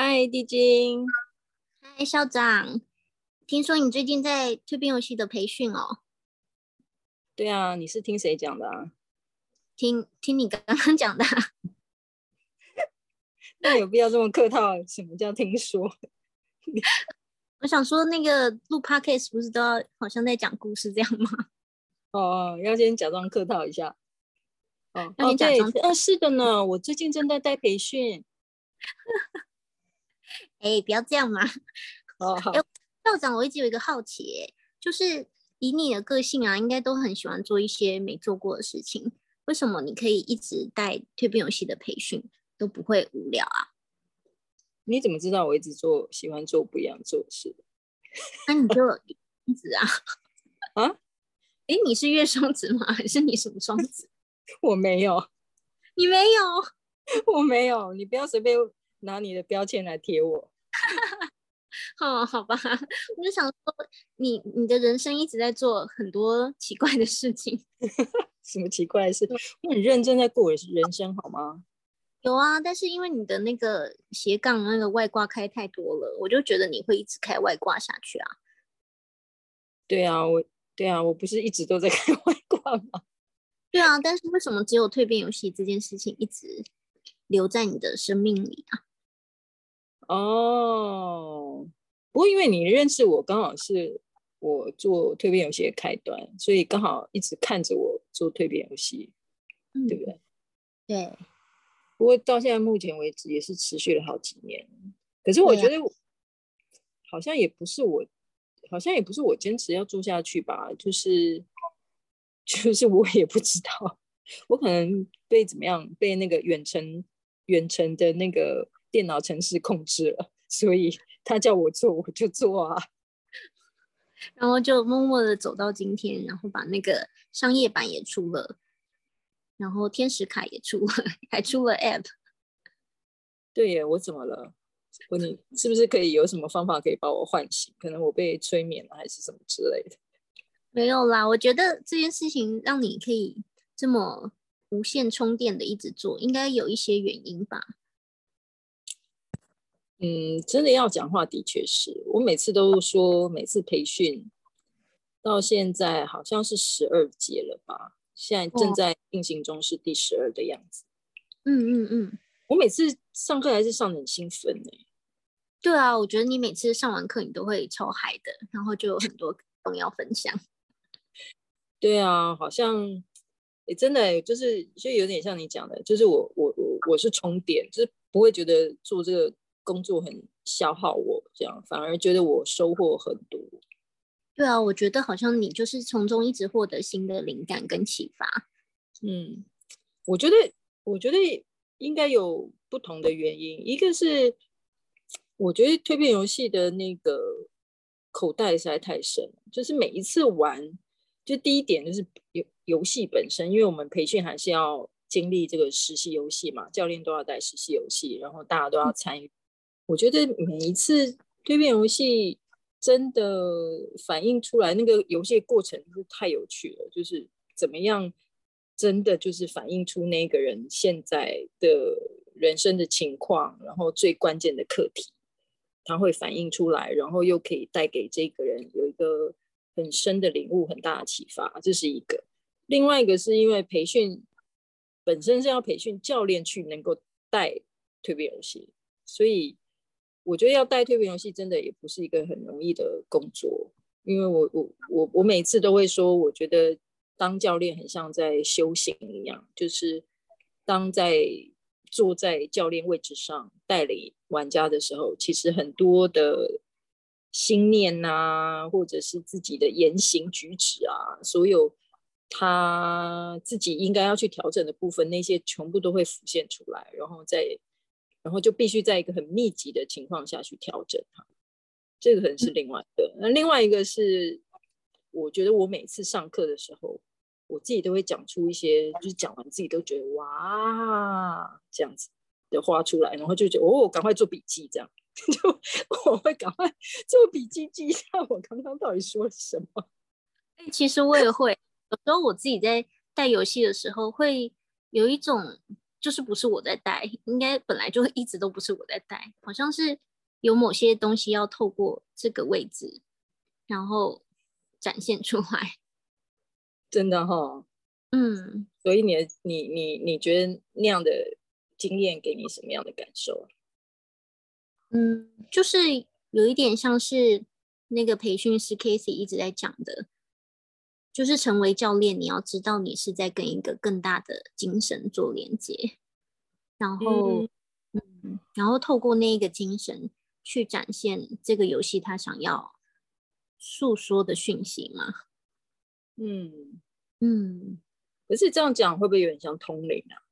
嗨，地精。嗨，校长。听说你最近在蜕变游戏的培训哦？对啊，你是听谁讲的啊？听听你刚刚讲的。那有必要这么客套？什么叫听说？我想说，那个录 podcast 不是都要好像在讲故事这样吗？哦，要先假装客套一下。哦，那你假装。哦，是的呢，我最近正在带培训。哎，不要这样嘛。哦，好。校长，我一直有一个好奇，就是以你的个性啊，应该都很喜欢做一些没做过的事情。为什么你可以一直带蜕变游戏的培训都不会无聊啊？你怎么知道我一直做喜欢做不一样做的事？那你就 啊？啊？哎，你是月双子吗？还是你什么双子？我没有，你没有，我没有，你不要随便拿你的标签来贴我。哦，好吧，我就想说你，你你的人生一直在做很多奇怪的事情。什么奇怪的事？我很认真在过我人生，好吗？有啊，但是因为你的那个斜杠那个外挂开太多了，我就觉得你会一直开外挂下去啊。对啊，我对啊，我不是一直都在开外挂吗？对啊，但是为什么只有蜕变游戏这件事情一直留在你的生命里啊？哦，不过因为你认识我，刚好是我做蜕变游戏的开端，所以刚好一直看着我做蜕变游戏，嗯，对不对？对。不过到现在目前为止也是持续了好几年，可是我觉得好像也不是我，好像也不是我坚持要做下去吧，就是 就是我也不知道，我可能被怎么样，被那个远程远程的那个。电脑程式控制了，所以他叫我做我就做啊，然后就默默的走到今天，然后把那个商业版也出了，然后天使卡也出了，还出了 App。对耶，我怎么了？我你是不是可以有什么方法可以把我唤醒？可能我被催眠了，还是什么之类的？没有啦，我觉得这件事情让你可以这么无限充电的一直做，应该有一些原因吧。嗯，真的要讲话，的确是我每次都说，每次培训到现在好像是十二节了吧？现在正在进行中，是第十二的样子。嗯嗯嗯，我每次上课还是上得很兴奋呢、欸。对啊，我觉得你每次上完课，你都会超嗨的，然后就有很多东西要分享。对啊，好像也真的、欸、就是就有点像你讲的，就是我我我我是充电，就是不会觉得做这个。工作很消耗我，这样反而觉得我收获很多。对啊，我觉得好像你就是从中一直获得新的灵感跟启发。嗯，我觉得我觉得应该有不同的原因，一个是我觉得蜕变游戏的那个口袋实在太深，就是每一次玩，就第一点就是游游戏本身，因为我们培训还是要经历这个实习游戏嘛，教练都要带实习游戏，然后大家都要参与。我觉得每一次蜕变游戏真的反映出来那个游戏过程是太有趣了，就是怎么样真的就是反映出那个人现在的人生的情况，然后最关键的课题，他会反映出来，然后又可以带给这个人有一个很深的领悟、很大的启发，这是一个。另外一个是因为培训本身是要培训教练去能够带蜕变游戏，所以。我觉得要带蜕变游戏真的也不是一个很容易的工作，因为我我我我每次都会说，我觉得当教练很像在修行一样，就是当在坐在教练位置上带领玩家的时候，其实很多的心念啊，或者是自己的言行举止啊，所有他自己应该要去调整的部分，那些全部都会浮现出来，然后再。然后就必须在一个很密集的情况下去调整它，这个可能是另外的。那另外一个是，我觉得我每次上课的时候，我自己都会讲出一些，就是讲完自己都觉得哇这样子的话出来，然后就觉得哦，赶快做笔记，这样 就我会赶快做笔记记一下我刚刚到底说了什么。哎，其实我也会，有时候我自己在带游戏的时候，会有一种。就是不是我在带，应该本来就一直都不是我在带，好像是有某些东西要透过这个位置，然后展现出来。真的哈、哦，嗯，所以你你你你觉得那样的经验给你什么样的感受啊？嗯，就是有一点像是那个培训师 Casey 一直在讲的，就是成为教练，你要知道你是在跟一个更大的精神做连接，然后嗯，嗯，然后透过那一个精神去展现这个游戏他想要诉说的讯息嘛。嗯嗯，可是这样讲会不会有点像通灵啊？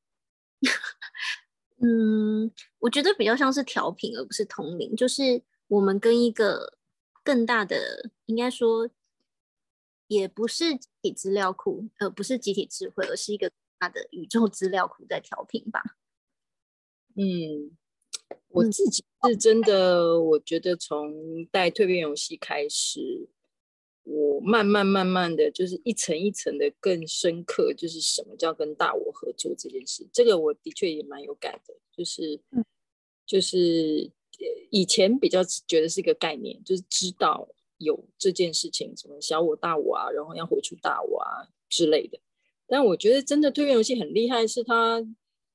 嗯，我觉得比较像是调频，而不是通灵。就是我们跟一个更大的，应该说也不是集体资料库，呃，不是集体智慧，而是一个大的宇宙资料库在调频吧。嗯，我自己是真的，我觉得从带蜕变游戏开始。我慢慢慢慢的就是一层一层的更深刻，就是什么叫跟大我合作这件事，这个我的确也蛮有感的，就是就是以前比较觉得是一个概念，就是知道有这件事情，什么小我大我啊，然后要活出大我啊之类的。但我觉得真的蜕变游戏很厉害，是它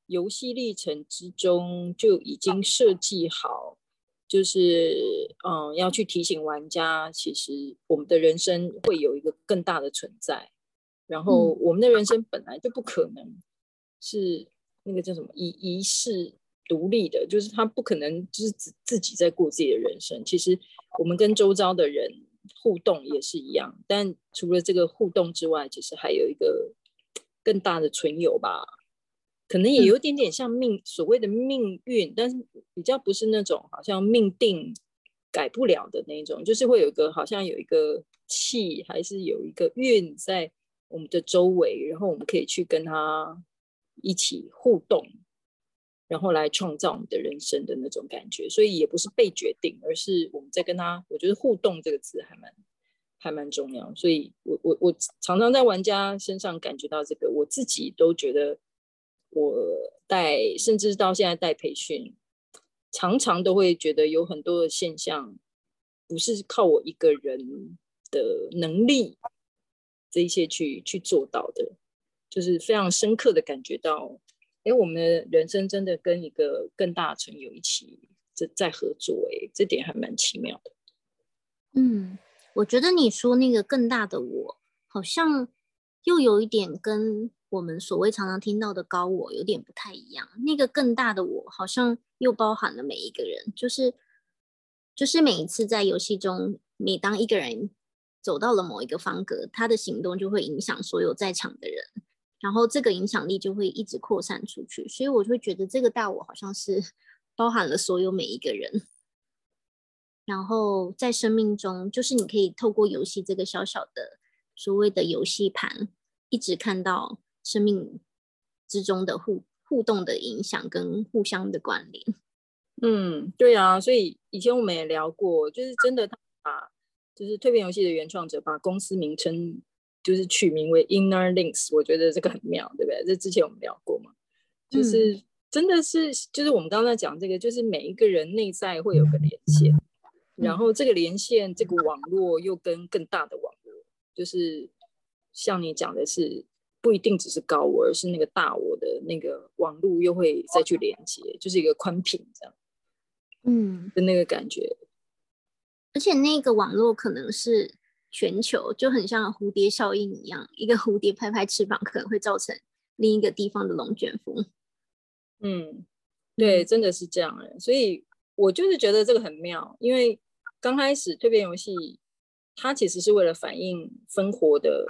游戏历程之中就已经设计好。就是嗯，要去提醒玩家，其实我们的人生会有一个更大的存在，然后我们的人生本来就不可能是那个叫什么一一世独立的，就是他不可能就是自自己在过自己的人生。其实我们跟周遭的人互动也是一样，但除了这个互动之外，其实还有一个更大的存有吧。可能也有点点像命，嗯、所谓的命运，但是比较不是那种好像命定改不了的那种，就是会有一个好像有一个气，还是有一个运在我们的周围，然后我们可以去跟他一起互动，然后来创造我们的人生的那种感觉。所以也不是被决定，而是我们在跟他。我觉得“互动”这个词还蛮还蛮重要。所以我我我常常在玩家身上感觉到这个，我自己都觉得。我带，甚至到现在带培训，常常都会觉得有很多的现象，不是靠我一个人的能力，这一些去去做到的，就是非常深刻的感觉到，哎，我们的人生真的跟一个更大的存有一起在在合作，哎，这点还蛮奇妙的。嗯，我觉得你说那个更大的我，好像又有一点跟。我们所谓常常听到的高我有点不太一样，那个更大的我好像又包含了每一个人，就是就是每一次在游戏中，每当一个人走到了某一个方格，他的行动就会影响所有在场的人，然后这个影响力就会一直扩散出去，所以我就会觉得这个大我好像是 包含了所有每一个人，然后在生命中，就是你可以透过游戏这个小小的所谓的游戏盘，一直看到。生命之中的互互动的影响跟互相的关联，嗯，对啊，所以以前我们也聊过，就是真的他把就是蜕变游戏的原创者把公司名称就是取名为 Inner Links，我觉得这个很妙，对不对？这之前我们聊过嘛，就是真的是就是我们刚刚在讲这个，就是每一个人内在会有个连线，然后这个连线这个网络又跟更大的网络，就是像你讲的是。不一定只是高我，而是那个大我的那个网络又会再去连接，就是一个宽屏这样，嗯的那个感觉。而且那个网络可能是全球，就很像蝴蝶效应一样，一个蝴蝶拍拍翅膀，可能会造成另一个地方的龙卷风。嗯，对，真的是这样的。所以我就是觉得这个很妙，因为刚开始蜕变游戏，它其实是为了反映生活的。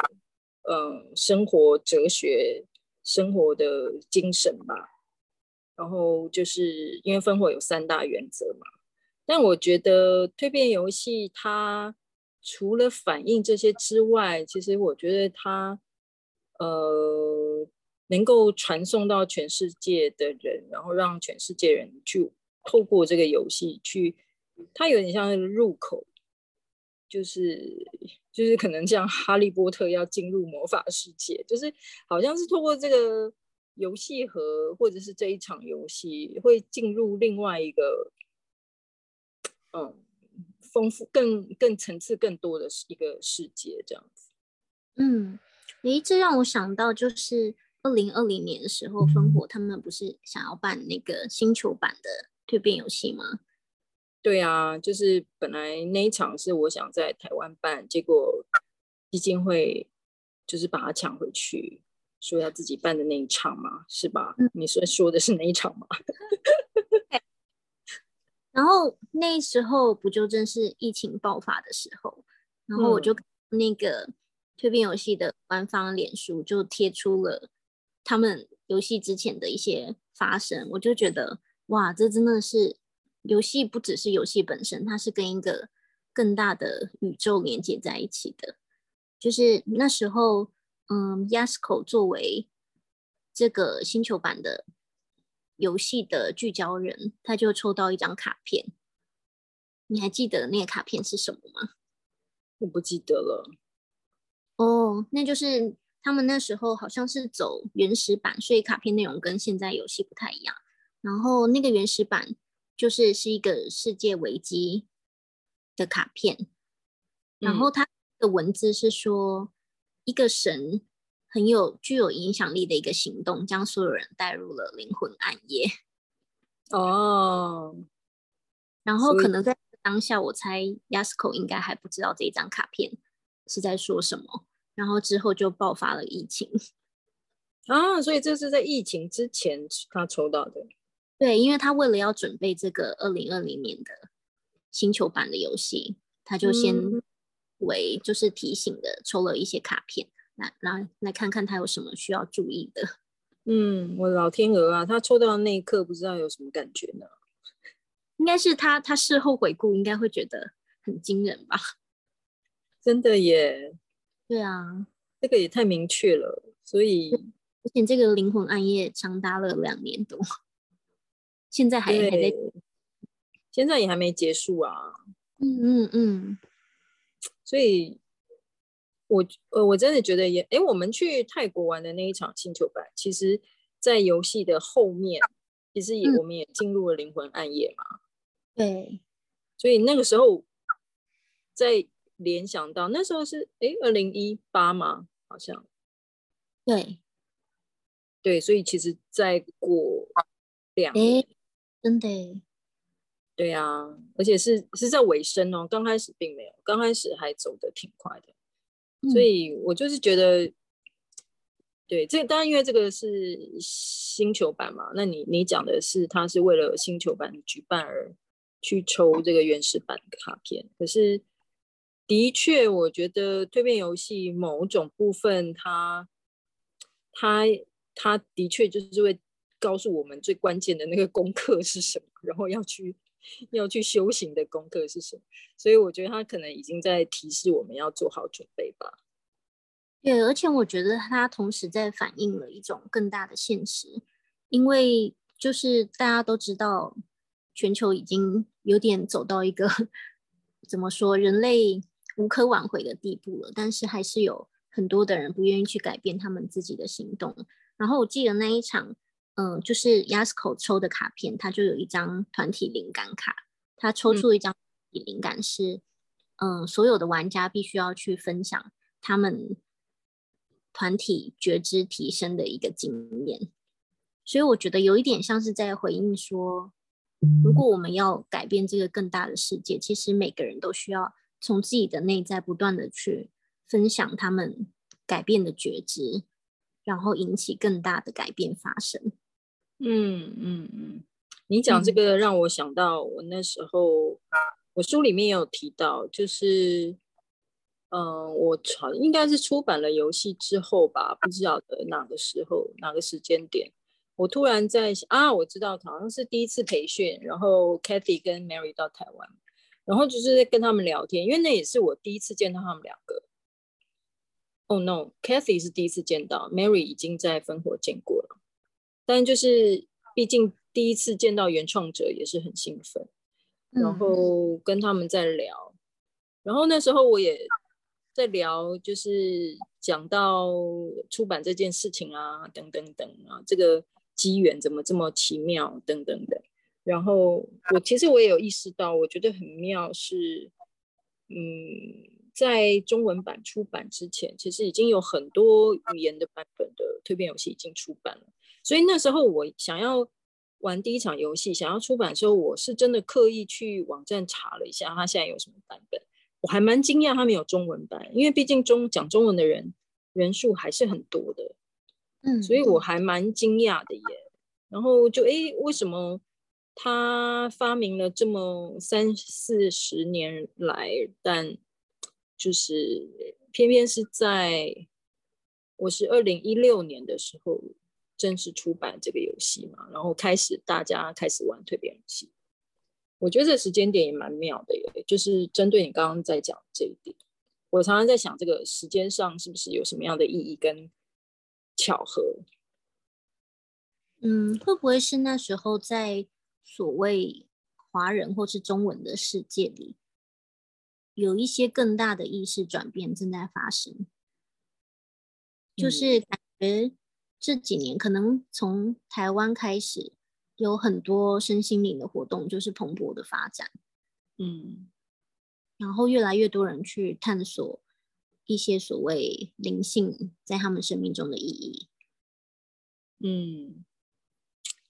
嗯，生活哲学、生活的精神吧。然后就是因为分活有三大原则嘛。但我觉得蜕变游戏它除了反映这些之外，其实我觉得它呃能够传送到全世界的人，然后让全世界人去透过这个游戏去，它有点像入口。就是就是可能像哈利波特要进入魔法世界，就是好像是透过这个游戏盒或者是这一场游戏会进入另外一个，嗯，丰富更更层次更多的一个世界这样子。嗯，诶，这让我想到就是二零二零年的时候，烽火他们不是想要办那个星球版的蜕变游戏吗？对啊，就是本来那一场是我想在台湾办，结果基金会就是把它抢回去。说要自己办的那一场嘛，是吧？嗯、你说说的是哪一场吗？然后那时候不就正是疫情爆发的时候，然后我就那个蜕变游戏的官方脸书就贴出了他们游戏之前的一些发生，我就觉得哇，这真的是游戏不只是游戏本身，它是跟一个更大的宇宙连接在一起的，就是那时候。嗯，Yasco 作为这个星球版的游戏的聚焦人，他就抽到一张卡片。你还记得那个卡片是什么吗？我不记得了。哦，那就是他们那时候好像是走原始版，所以卡片内容跟现在游戏不太一样。然后那个原始版就是是一个世界危机的卡片，然后它的文字是说。一个神很有具有影响力的一个行动，将所有人带入了灵魂暗夜。哦，然后可能在当下，我猜 Yasuko 应该还不知道这一张卡片是在说什么。然后之后就爆发了疫情。啊，所以这是在疫情之前他抽到的。对，因为他为了要准备这个二零二零年的星球版的游戏，他就先、嗯。为就是提醒的，抽了一些卡片，来来来看看他有什么需要注意的。嗯，我老天鹅啊，他抽到那一刻不知道有什么感觉呢？应该是他他事后回顾，应该会觉得很惊人吧？真的耶！对啊，这个也太明确了，所以而且这个灵魂暗夜长达了两年多，现在还还在，现在也还没结束啊。嗯嗯嗯。所以我，我呃，我真的觉得也，哎，我们去泰国玩的那一场星球版，其实，在游戏的后面，其实也、嗯、我们也进入了灵魂暗夜嘛。对，所以那个时候，在联想到那时候是哎，二零一八嘛，好像。对，对，所以其实再过两年，真的。对啊，而且是是在尾声哦，刚开始并没有，刚开始还走得挺快的，嗯、所以我就是觉得，对，这当然因为这个是星球版嘛，那你你讲的是它是为了星球版举办而去抽这个原始版卡片，可是的确，我觉得蜕变游戏某种部分它，它它它的确就是会告诉我们最关键的那个功课是什么，然后要去。要去修行的功课是什么？所以我觉得他可能已经在提示我们要做好准备吧。对，而且我觉得他同时在反映了一种更大的现实，因为就是大家都知道，全球已经有点走到一个 怎么说，人类无可挽回的地步了。但是还是有很多的人不愿意去改变他们自己的行动。然后我记得那一场。嗯，就是 Yasuko 抽的卡片，它就有一张团体灵感卡。他抽出一张灵感是，嗯，嗯，所有的玩家必须要去分享他们团体觉知提升的一个经验。所以我觉得有一点像是在回应说，如果我们要改变这个更大的世界，其实每个人都需要从自己的内在不断的去分享他们改变的觉知，然后引起更大的改变发生。嗯嗯嗯，你讲这个让我想到，我那时候、嗯、我书里面也有提到，就是，嗯、呃，我传应该是出版了游戏之后吧，不知道的哪个时候哪个时间点，我突然在想啊，我知道好像是第一次培训，然后 Kathy 跟 Mary 到台湾，然后就是在跟他们聊天，因为那也是我第一次见到他们两个。Oh no，Cathy 是第一次见到，Mary 已经在烽火见过了。但就是，毕竟第一次见到原创者也是很兴奋，然后跟他们在聊，然后那时候我也在聊，就是讲到出版这件事情啊，等等等啊，这个机缘怎么这么奇妙，等等的。然后我其实我也有意识到，我觉得很妙是，嗯，在中文版出版之前，其实已经有很多语言的版本的蜕变游戏已经出版了。所以那时候我想要玩第一场游戏，想要出版的时候，我是真的刻意去网站查了一下，它现在有什么版本。我还蛮惊讶他没有中文版，因为毕竟中讲中文的人人数还是很多的，嗯，所以我还蛮惊讶的耶。然后就诶，为什么他发明了这么三四十年来，但就是偏偏是在我是二零一六年的时候正式出版这个游戏嘛，然后开始大家开始玩蜕变游戏。我觉得这时间点也蛮妙的耶，就是针对你刚刚在讲这一点，我常常在想，这个时间上是不是有什么样的意义跟巧合？嗯，会不会是那时候在所谓华人或是中文的世界里，有一些更大的意识转变正在发生？就是感觉这几年可能从台湾开始。有很多身心灵的活动，就是蓬勃的发展，嗯，然后越来越多人去探索一些所谓灵性在他们生命中的意义，嗯，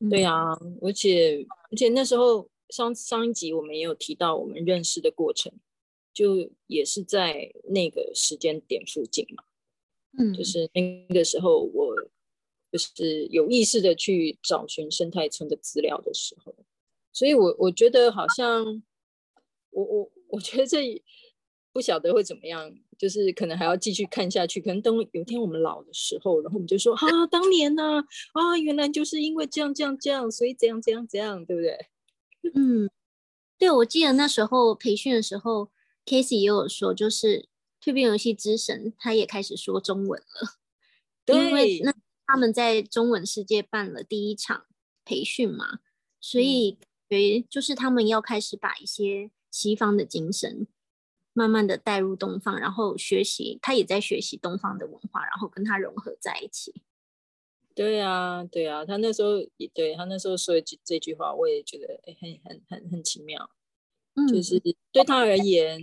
对啊，而且而且那时候上上一集我们也有提到我们认识的过程，就也是在那个时间点附近嘛，嗯，就是那个时候我。就是有意识的去找寻生态村的资料的时候，所以我我觉得好像我我我觉得这不晓得会怎么样，就是可能还要继续看下去。可能等有一天我们老的时候，然后我们就说啊，当年呢啊，啊，原来就是因为这样这样这样，所以怎样怎样怎样，对不对？嗯，对，我记得那时候培训的时候，Casey 也有说，就是蜕变游戏之神他也开始说中文了，对，因为那。他们在中文世界办了第一场培训嘛，所以诶，就是他们要开始把一些西方的精神慢慢的带入东方，然后学习，他也在学习东方的文化，然后跟他融合在一起。对啊，对啊，他那时候也对他那时候说这这句话，我也觉得很很很很奇妙。嗯，就是对他而言，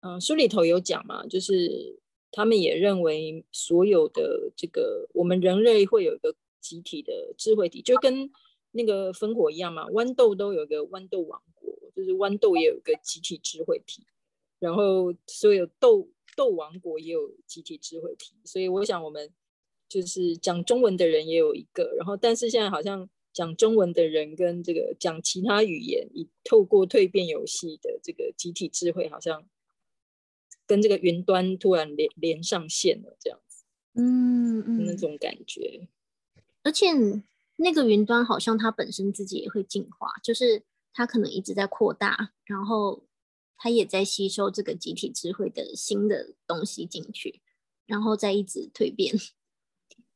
嗯，书里头有讲嘛，就是。他们也认为，所有的这个我们人类会有一个集体的智慧体，就跟那个烽火一样嘛。豌豆都有一个豌豆王国，就是豌豆也有一个集体智慧体，然后所有豆豆王国也有集体智慧体。所以我想，我们就是讲中文的人也有一个，然后但是现在好像讲中文的人跟这个讲其他语言，以透过蜕变游戏的这个集体智慧，好像。跟这个云端突然连连上线了，这样子，嗯嗯，那种感觉。而且那个云端好像它本身自己也会进化，就是它可能一直在扩大，然后它也在吸收这个集体智慧的新的东西进去，然后再一直蜕变。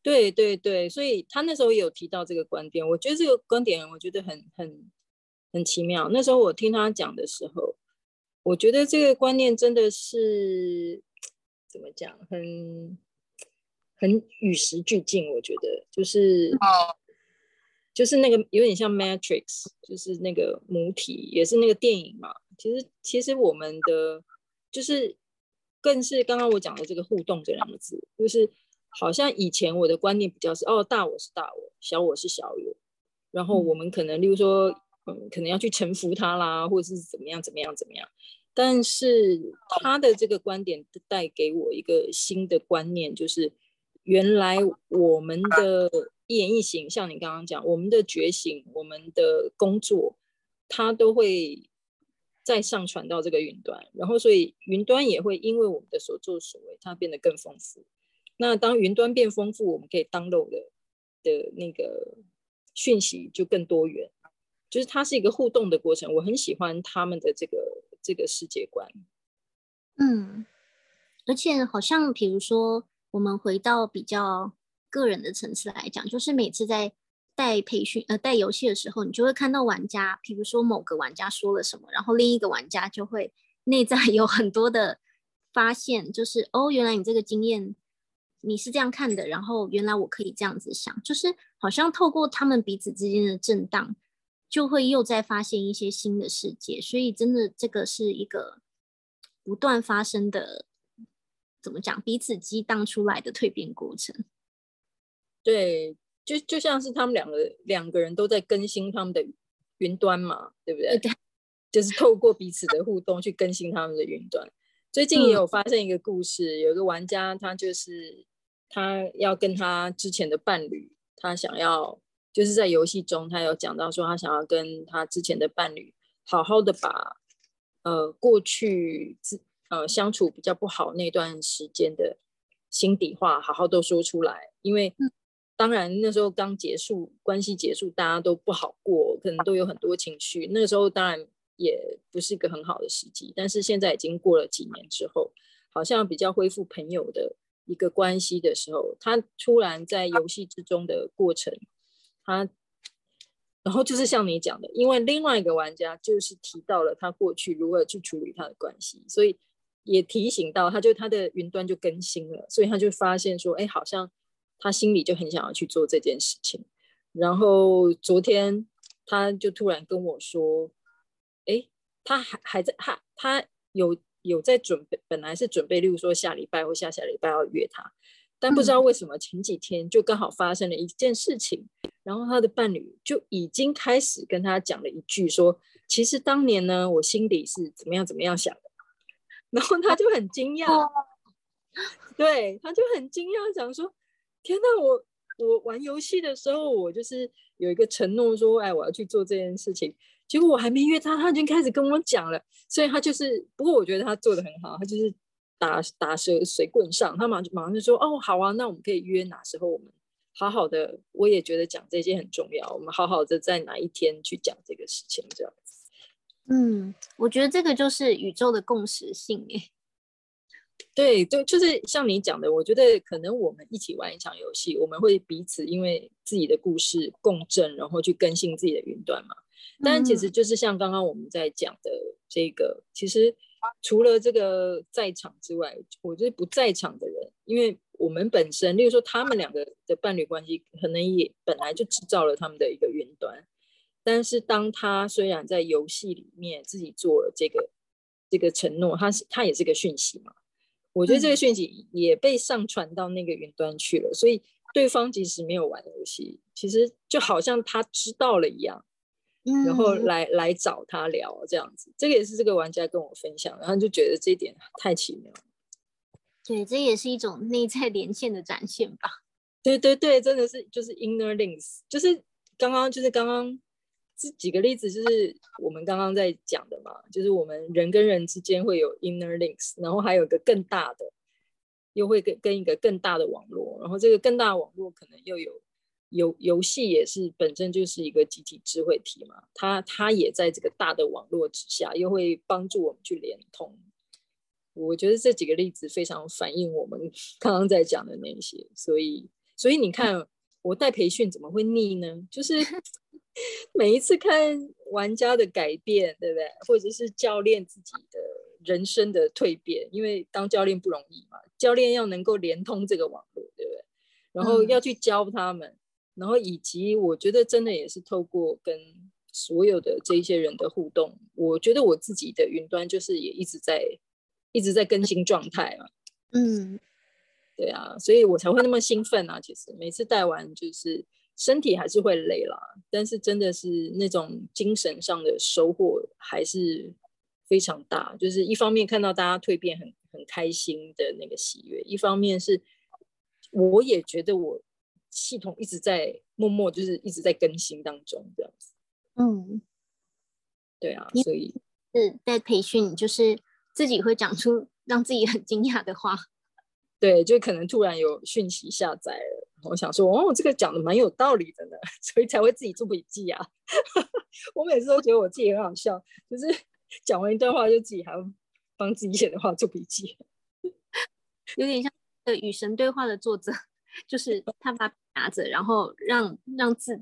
对对对，所以他那时候也有提到这个观点，我觉得这个观点我觉得很很很奇妙。那时候我听他讲的时候。我觉得这个观念真的是怎么讲，很很与时俱进。我觉得就是，就是那个有点像 Matrix，就是那个母体，也是那个电影嘛。其实，其实我们的就是更是刚刚我讲的这个互动这两个字，就是好像以前我的观念比较是哦，大我是大我，小我是小我，然后我们可能例如说。嗯，可能要去臣服他啦，或者是怎么样怎么样怎么样。但是他的这个观点带给我一个新的观念，就是原来我们的一言一行，像你刚刚讲，我们的觉醒，我们的工作，它都会再上传到这个云端，然后所以云端也会因为我们的所作所为，它变得更丰富。那当云端变丰富，我们可以 download 的的那个讯息就更多元。就是它是一个互动的过程，我很喜欢他们的这个这个世界观。嗯，而且好像比如说，我们回到比较个人的层次来讲，就是每次在带培训呃带游戏的时候，你就会看到玩家，比如说某个玩家说了什么，然后另一个玩家就会内在有很多的发现，就是哦，原来你这个经验你是这样看的，然后原来我可以这样子想，就是好像透过他们彼此之间的震荡，就会又再发现一些新的世界。所以真的这个是一个不断发生的，怎么讲？彼此激荡出来的蜕变过程。对，就就像是他们两个两个人都在更新他们的云端嘛，对不对？对。就是透过彼此的互动去更新他们的云端。最近也有发生一个故事，嗯、有一个玩家，他就是他要跟他之前的伴侣，他想要就是在游戏中，他有讲到说，他想要跟他之前的伴侣好好的把呃过去自呃相处比较不好那段时间的心底话好好都说出来，因为当然那时候刚结束关系结束，大家都不好过，可能都有很多情绪，那个时候当然。也不是一个很好的时机，但是现在已经过了几年之后，好像比较恢复朋友的一个关系的时候，他突然在游戏之中的过程，他，然后就是像你讲的，因为另外一个玩家就是提到了他过去如何去处理他的关系，所以也提醒到他，就他的云端就更新了，所以他就发现说，哎，好像他心里就很想要去做这件事情，然后昨天他就突然跟我说。哎，他还还在，他他有有在准备，本来是准备，例如说下礼拜或下下礼拜要约他，但不知道为什么前几天就刚好发生了一件事情，嗯、然后他的伴侣就已经开始跟他讲了一句说，其实当年呢，我心里是怎么样怎么样想的，然后他就很惊讶，哦、对，他就很惊讶，讲说，天哪，我我玩游戏的时候，我就是有一个承诺说，哎，我要去做这件事情。结果我还没约他，他已经开始跟我讲了，所以他就是，不过我觉得他做的很好，他就是打打蛇随棍上，他马上马上就说，哦，好啊，那我们可以约哪时候我们好好的，我也觉得讲这些很重要，我们好好的在哪一天去讲这个事情，这样子。嗯，我觉得这个就是宇宙的共识性诶。对对，就是像你讲的，我觉得可能我们一起玩一场游戏，我们会彼此因为自己的故事共振，然后去更新自己的云端嘛。但其实就是像刚刚我们在讲的这个，其实除了这个在场之外，我觉得不在场的人，因为我们本身，例如说他们两个的伴侣关系，可能也本来就制造了他们的一个云端。但是当他虽然在游戏里面自己做了这个这个承诺，他是他也是个讯息嘛，我觉得这个讯息也被上传到那个云端去了，所以对方即使没有玩游戏，其实就好像他知道了一样。然后来来找他聊这样子，这个也是这个玩家跟我分享，然后就觉得这一点太奇妙。对，这也是一种内在连线的展现吧。对对对，真的是就是 inner links，就是刚刚就是刚刚这几个例子，就是我们刚刚在讲的嘛，就是我们人跟人之间会有 inner links，然后还有一个更大的，又会跟跟一个更大的网络，然后这个更大的网络可能又有。游游戏也是本身就是一个集体智慧体嘛，它它也在这个大的网络之下，又会帮助我们去连通。我觉得这几个例子非常反映我们 刚刚在讲的那些，所以所以你看，我带培训怎么会腻呢？就是 每一次看玩家的改变，对不对？或者是教练自己的人生的蜕变，因为当教练不容易嘛，教练要能够连通这个网络，对不对？然后要去教他们。嗯然后以及我觉得真的也是透过跟所有的这些人的互动，我觉得我自己的云端就是也一直在一直在更新状态嘛。嗯，对啊，所以我才会那么兴奋啊。其实每次带完就是身体还是会累啦，但是真的是那种精神上的收获还是非常大。就是一方面看到大家蜕变很很开心的那个喜悦，一方面是我也觉得我。系统一直在默默，就是一直在更新当中，这样子。嗯，对啊，所以是在培训，就是自己会讲出让自己很惊讶的话。对，就可能突然有讯息下载了，我想说，哦，这个讲的蛮有道理的呢，所以才会自己做笔记啊。我每次都觉得我自己很好笑，就是讲完一段话，就自己还要帮自己写的话做笔记，有点像呃与神对话的作者。就是他把拿着，然后让让自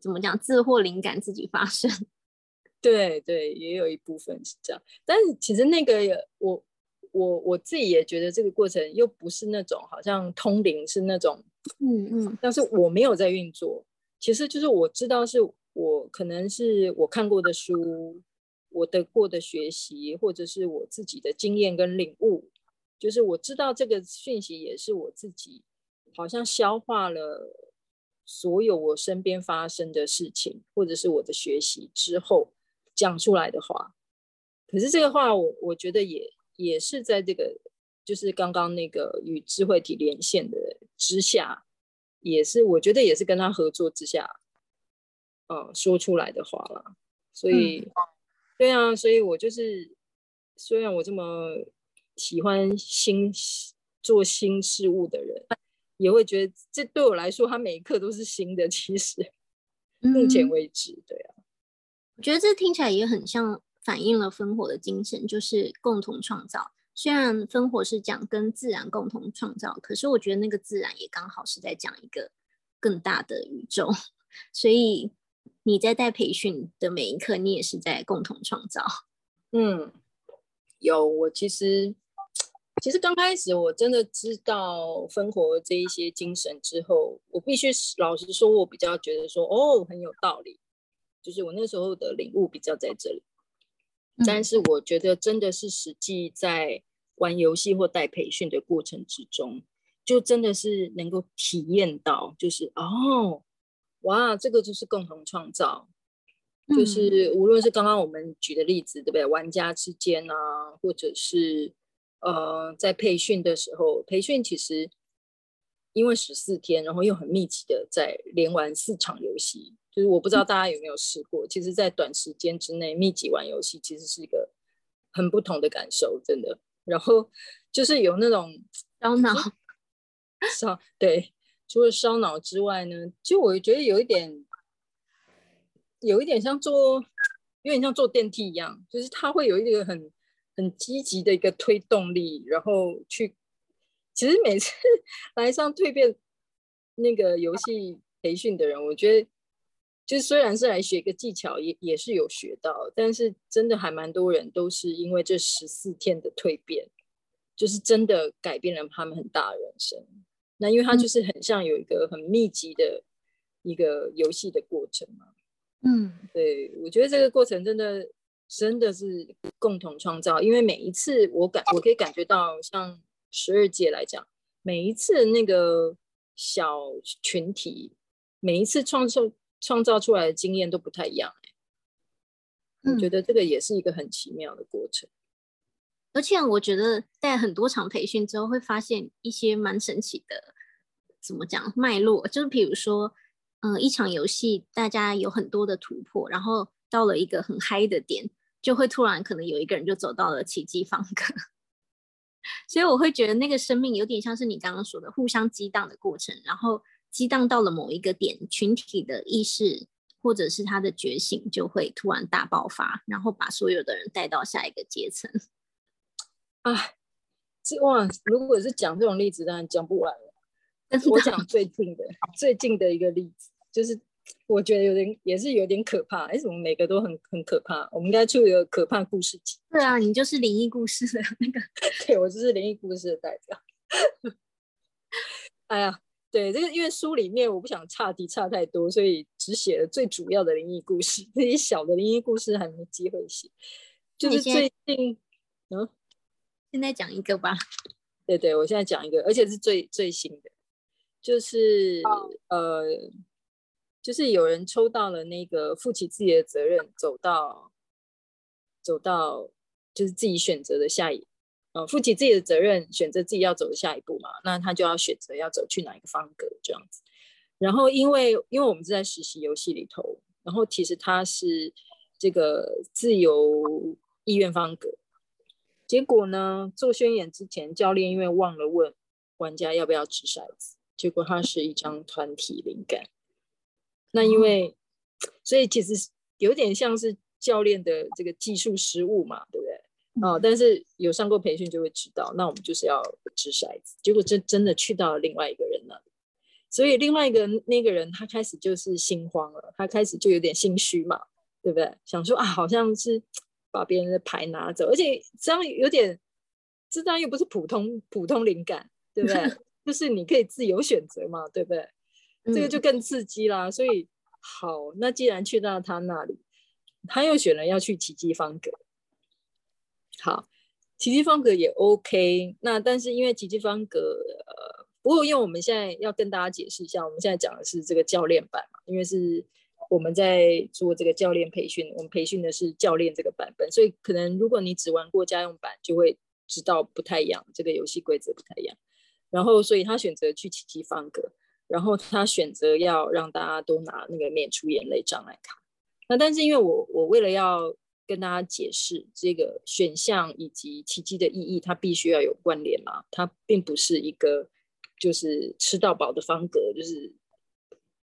怎么讲，自或灵感，自己发生。对对，也有一部分是这样。但是其实那个我我我自己也觉得这个过程又不是那种好像通灵是那种，嗯嗯，但是我没有在运作，其实就是我知道是我可能是我看过的书，我的过的学习，或者是我自己的经验跟领悟，就是我知道这个讯息也是我自己好像消化了所有我身边发生的事情，或者是我的学习之后讲出来的话。可是这个话我，我我觉得也也是在这个，就是刚刚那个与智慧体连线的之下，也是我觉得也是跟他合作之下，呃，说出来的话了。所以，嗯、对啊，所以我就是，虽然我这么喜欢新做新事物的人，也会觉得这对我来说，它每一刻都是新的。其实，目前为止，嗯、对啊，我觉得这听起来也很像。反映了分火的精神，就是共同创造。虽然分火是讲跟自然共同创造，可是我觉得那个自然也刚好是在讲一个更大的宇宙。所以你在带培训的每一刻，你也是在共同创造。嗯，有。我其实其实刚开始我真的知道分活这一些精神之后，我必须老实说，我比较觉得说哦，很有道理。就是我那时候的领悟比较在这里。但是我觉得真的是实际在玩游戏或带培训的过程之中，就真的是能够体验到，就是哦，哇，这个就是共同创造，就是无论是刚刚我们举的例子，对不对？玩家之间啊，或者是呃，在培训的时候，培训其实因为十四天，然后又很密集的在连玩四场游戏。就是我不知道大家有没有试过，其实，在短时间之内密集玩游戏，其实是一个很不同的感受，真的。然后就是有那种 烧脑，烧对，除了烧脑之外呢，就我觉得有一点，有一点像坐，有点像坐电梯一样，就是它会有一个很很积极的一个推动力，然后去。其实每次 来上蜕变那个游戏培训的人，我觉得。就虽然是来学一个技巧，也也是有学到，但是真的还蛮多人都是因为这十四天的蜕变，就是真的改变了他们很大的人生。那因为它就是很像有一个很密集的一个游戏的过程嘛。嗯，对，我觉得这个过程真的真的是共同创造，因为每一次我感我可以感觉到，像十二届来讲，每一次那个小群体，每一次创造。创造出来的经验都不太一样，欸，我觉得这个也是一个很奇妙的过程。嗯，而且我觉得在很多场培训之后，会发现一些蛮神奇的，怎么讲脉络？就是比如说，嗯，呃，一场游戏大家有很多的突破，然后到了一个很嗨的点，就会突然可能有一个人就走到了奇迹方格。所以我会觉得那个生命有点像是你刚刚说的互相激荡的过程，然后。激荡到了某一个点，群体的意识或者是他的觉醒就会突然大爆发，然后把所有的人带到下一个阶层。啊，这哇，如果是讲这种例子，当然讲不完了。但是我讲最近的，最近的一个例子，就是我觉得有点也是有点可怕。为什么每个都很很可怕？我们应该出一个可怕故事集。对啊，你就是灵异故事的那个。对，我就是灵异故事的代表。哎呀。对，这个因为书里面我不想差题差太多，所以只写了最主要的灵异故事。那些小的灵异故事还没机会写。就是最近，嗯，现在讲一个吧。对对，我现在讲一个，而且是最最新的，就是、哦、呃，就是有人抽到了那个负起自己的责任，走到走到就是自己选择的下一。呃，负起自己的责任，选择自己要走的下一步嘛，那他就要选择要走去哪一个方格这样子。然后，因为因为我们是在实习游戏里头，然后其实他是这个自由意愿方格。结果呢，做宣言之前，教练因为忘了问玩家要不要掷骰子，结果他是一张团体灵感。那因为，所以其实有点像是教练的这个技术失误嘛，对不对？哦，但是有上过培训就会知道，那我们就是要掷骰子。结果真真的去到了另外一个人那里，所以另外一个那个人他开始就是心慌了，他开始就有点心虚嘛，对不对？想说啊，好像是把别人的牌拿走，而且这样有点，这当然又不是普通普通灵感，对不对？就是你可以自由选择嘛，对不对？这个就更刺激啦。所以好，那既然去到他那里，他又选了要去奇迹方格。好，奇迹方格也 OK。那但是因为奇迹方格，呃，不过因为我们现在要跟大家解释一下，我们现在讲的是这个教练版嘛，因为是我们在做这个教练培训，我们培训的是教练这个版本，所以可能如果你只玩过家用版，就会知道不太一样，这个游戏规则不太一样。然后，所以他选择去奇迹方格，然后他选择要让大家都拿那个免除眼泪障碍卡。那但是因为我我为了要跟大家解释这个选项以及奇迹的意义，它必须要有关联嘛，它并不是一个就是吃到饱的方格，就是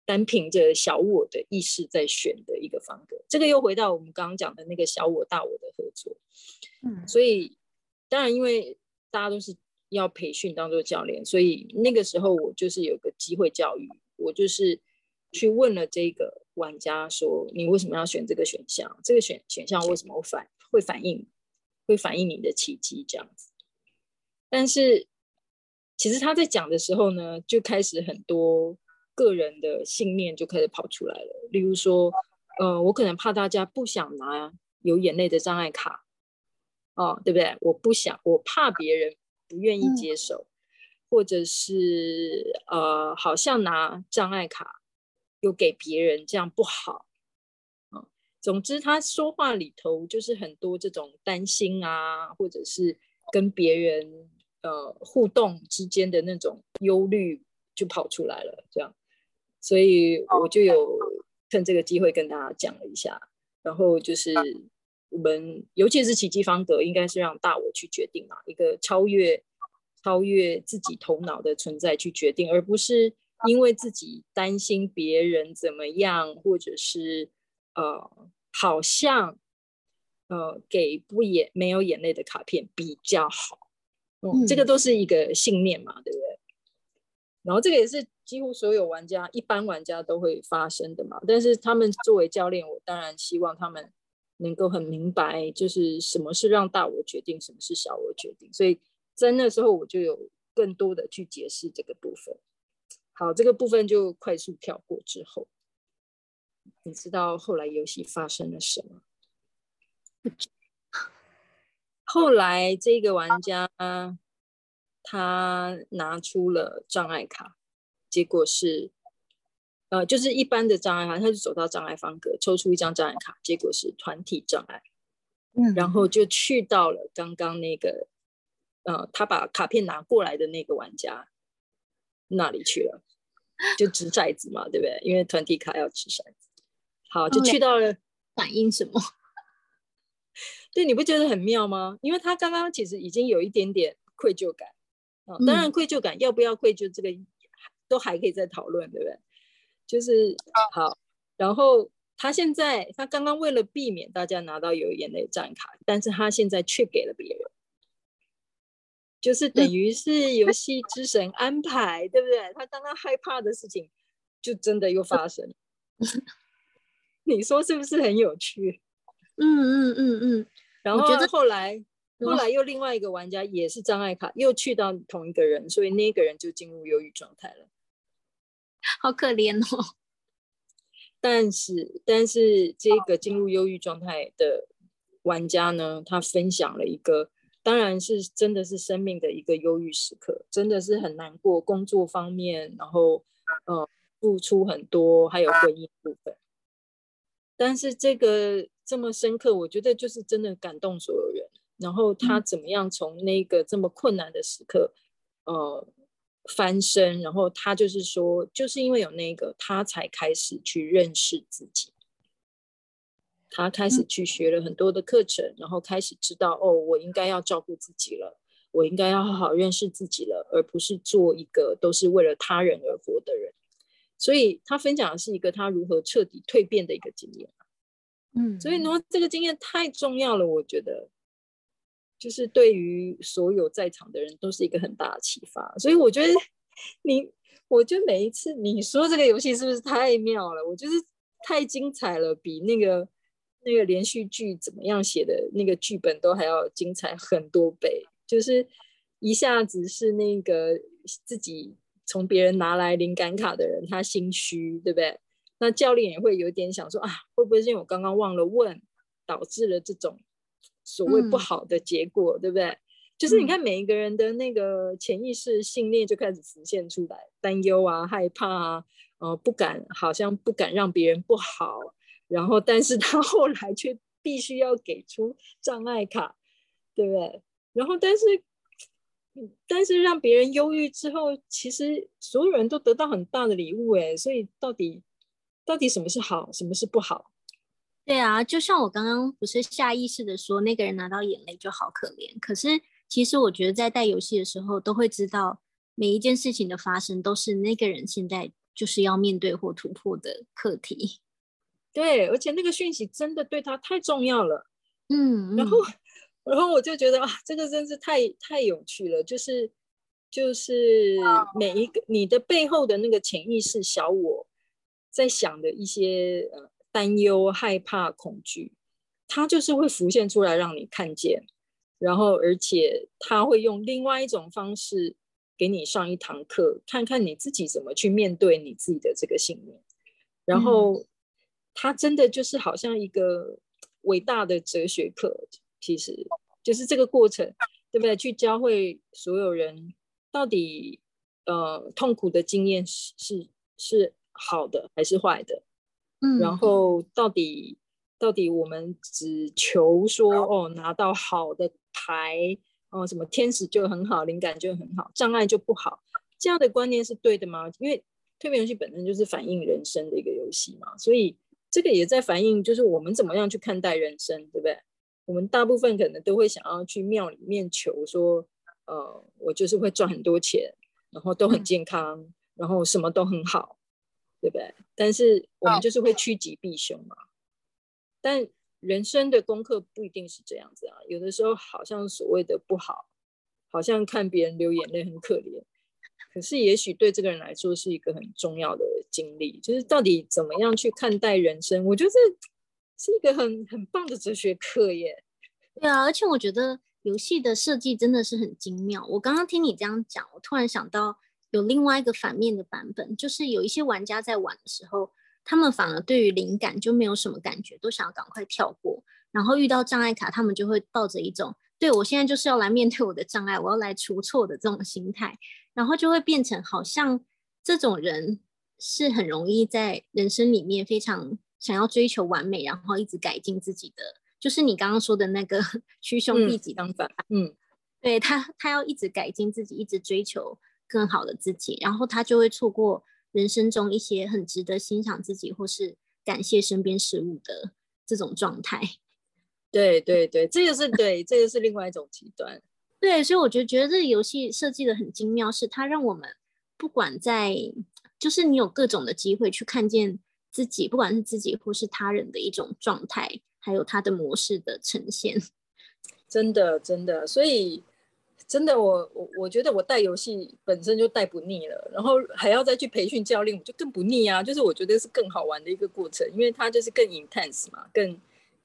单凭着小我的意识在选的一个方格。这个又回到我们刚刚讲的那个小我大我的合作。嗯，所以当然因为大家都是要培训当做教练，所以那个时候我就是有个机会教育，我就是去问了这个。玩家说：“你为什么要选这个选项？这个选选项为什么反会反映会反映你的奇迹这样子？但是其实他在讲的时候呢，就开始很多个人的信念就开始跑出来了。例如说，呃，我可能怕大家不想拿有眼泪的障碍卡，哦，对不对？我不想，我怕别人不愿意接受，或者是呃，好像拿障碍卡。”又给别人这样不好，嗯，总之他说话里头就是很多这种担心啊，或者是跟别人呃互动之间的那种忧虑就跑出来了，这样，所以我就有趁这个机会跟大家讲了一下，然后就是我们尤其是奇迹方格，应该是让大我去决定嘛，一个超越超越自己头脑的存在去决定，而不是。因为自己担心别人怎么样，或者是呃，好像呃，给不眼没有眼泪的卡片比较好，嗯，这个都是一个信念嘛，对不对？然后这个也是几乎所有玩家、一般玩家都会发生的嘛。但是他们作为教练，我当然希望他们能够很明白，就是什么是让大我决定，什么是小我决定。所以在那时候，我就有更多的去解释这个部分。好，这个部分就快速跳过之后，你知道后来游戏发生了什么？后来这个玩家他拿出了障碍卡，结果是，呃，就是一般的障碍卡，他就走到障碍方格，抽出一张障碍卡，结果是团体障碍，嗯，然后就去到了刚刚那个，呃，他把卡片拿过来的那个玩家。那里去了，就掷骰子嘛，对不对？因为团体卡要掷骰子。好，就去到了。反应什么？对，你不觉得很妙吗？因为他刚刚其实已经有一点点愧疚感啊。当然，愧疚感要不要愧疚，这个都还可以再讨论，对不对？就是好。然后他现在，他刚刚为了避免大家拿到有眼泪战卡，但是他现在却给了别人。就是等于是游戏之神安排，嗯、对不对？他刚刚害怕的事情，就真的又发生。你说是不是很有趣？嗯嗯嗯嗯。然后后来，后来又另外一个玩家也是障碍卡，又去到同一个人，所以那个人就进入忧郁状态了。好可怜哦。但是，但是这个进入忧郁状态的玩家呢，他分享了一个。当然是真的是生命的一个忧郁时刻，真的是很难过。工作方面，然后呃付出很多，还有婚姻部分。但是这个这么深刻，我觉得就是真的感动所有人。然后他怎么样从那个这么困难的时刻，呃翻身，然后他就是说，就是因为有那个，他才开始去认识自己。他开始去学了很多的课程，然后开始知道哦，我应该要照顾自己了，我应该要好好认识自己了，而不是做一个都是为了他人而活的人。所以他分享的是一个他如何彻底蜕变的一个经验。嗯，所以呢，这个经验太重要了，我觉得，就是对于所有在场的人都是一个很大的启发。所以我觉得 你，我觉得每一次你说这个游戏是不是太妙了？我就是太精彩了，比那个。那个连续剧怎么样写的那个剧本都还要精彩很多倍，就是一下子是那个自己从别人拿来灵感卡的人，他心虚，对不对？那教练也会有点想说啊，会不会是因为我刚刚忘了问，导致了这种所谓不好的结果，嗯、对不对？就是你看每一个人的那个潜意识信念就开始浮现出来，担忧啊、害怕啊，呃，不敢，好像不敢让别人不好，然后但是他后来却必须要给出障碍卡，对不对？然后但是，但是让别人忧郁之后，其实所有人都得到很大的礼物哎，所以到底到底什么是好，什么是不好？对啊，就像我刚刚不是下意识的说，那个人拿到眼泪就好可怜，可是。其实我觉得在带游戏的时候，都会知道每一件事情的发生都是那个人现在就是要面对或突破的课题。对，而且那个讯息真的对他太重要了。嗯，然后，然后我就觉得啊，这个真是太太有趣了。就是就是每一个你的背后的那个潜意识小我，在想的一些呃担忧、害怕、恐惧，它就是会浮现出来让你看见。然后，而且他会用另外一种方式给你上一堂课，看看你自己怎么去面对你自己的这个信念。然后，他真的就是好像一个伟大的哲学课，其实就是这个过程，对不对？去教会所有人，到底呃痛苦的经验是是是好的还是坏的？嗯，然后到底到底我们只求说哦拿到好的。牌哦，什么天使就很好，灵感就很好，障碍就不好，这样的观念是对的吗？因为蜕变游戏本身就是反映人生的一个游戏嘛，所以这个也在反映，就是我们怎么样去看待人生，对不对？我们大部分可能都会想要去庙里面求说，呃，我就是会赚很多钱，然后都很健康，嗯、然后什么都很好，对不对？但是我们就是会趋吉避凶嘛，但。人生的功课不一定是这样子啊，有的时候好像所谓的不好，好像看别人流眼泪很可怜，可是也许对这个人来说是一个很重要的经历，就是到底怎么样去看待人生，我觉得这是一个很很棒的哲学课耶。对啊，而且我觉得游戏的设计真的是很精妙。我刚刚听你这样讲，我突然想到有另外一个反面的版本，就是有一些玩家在玩的时候。他们反而对于灵感就没有什么感觉，都想要赶快跳过。然后遇到障碍卡，他们就会抱着一种“对，我现在就是要来面对我的障碍，我要来除错的”这种心态，然后就会变成好像这种人是很容易在人生里面非常想要追求完美，然后一直改进自己的，就是你刚刚说的那个趋凶避吉方法。嗯，对，他，他要一直改进自己，一直追求更好的自己，然后他就会错过。人生中一些很值得欣赏自己或是感谢身边事物的这种状态，对对对，这个是对，这个是另外一种极端。对，所以我就觉得这个游戏设计的很精妙，是它让我们不管在，就是你有各种的机会去看见自己，不管是自己或是他人的一种状态，还有它的模式的呈现。真的，真的，所以。真的，我我我觉得我带游戏本身就带不腻了，然后还要再去培训教练，我就更不腻啊！就是我觉得是更好玩的一个过程，因为它就是更 intense 嘛，更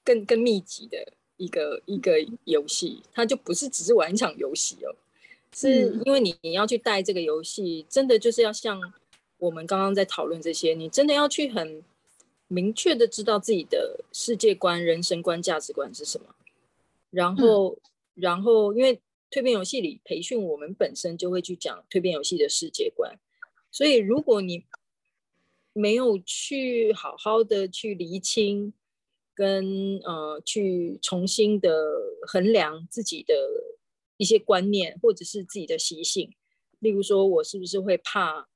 更更密集的一个一个游戏，它就不是只是玩一场游戏哦，是因为你你要去带这个游戏，真的就是要像我们刚刚在讨论这些，你真的要去很明确的知道自己的世界观、人生观、价值观是什么，然后、嗯、然后因为。蜕变游戏里培训，我们本身就会去讲蜕变游戏的世界观，所以如果你没有去好好的去厘清，跟呃去重新的衡量自己的一些观念，或者是自己的习性，例如说我是不是会怕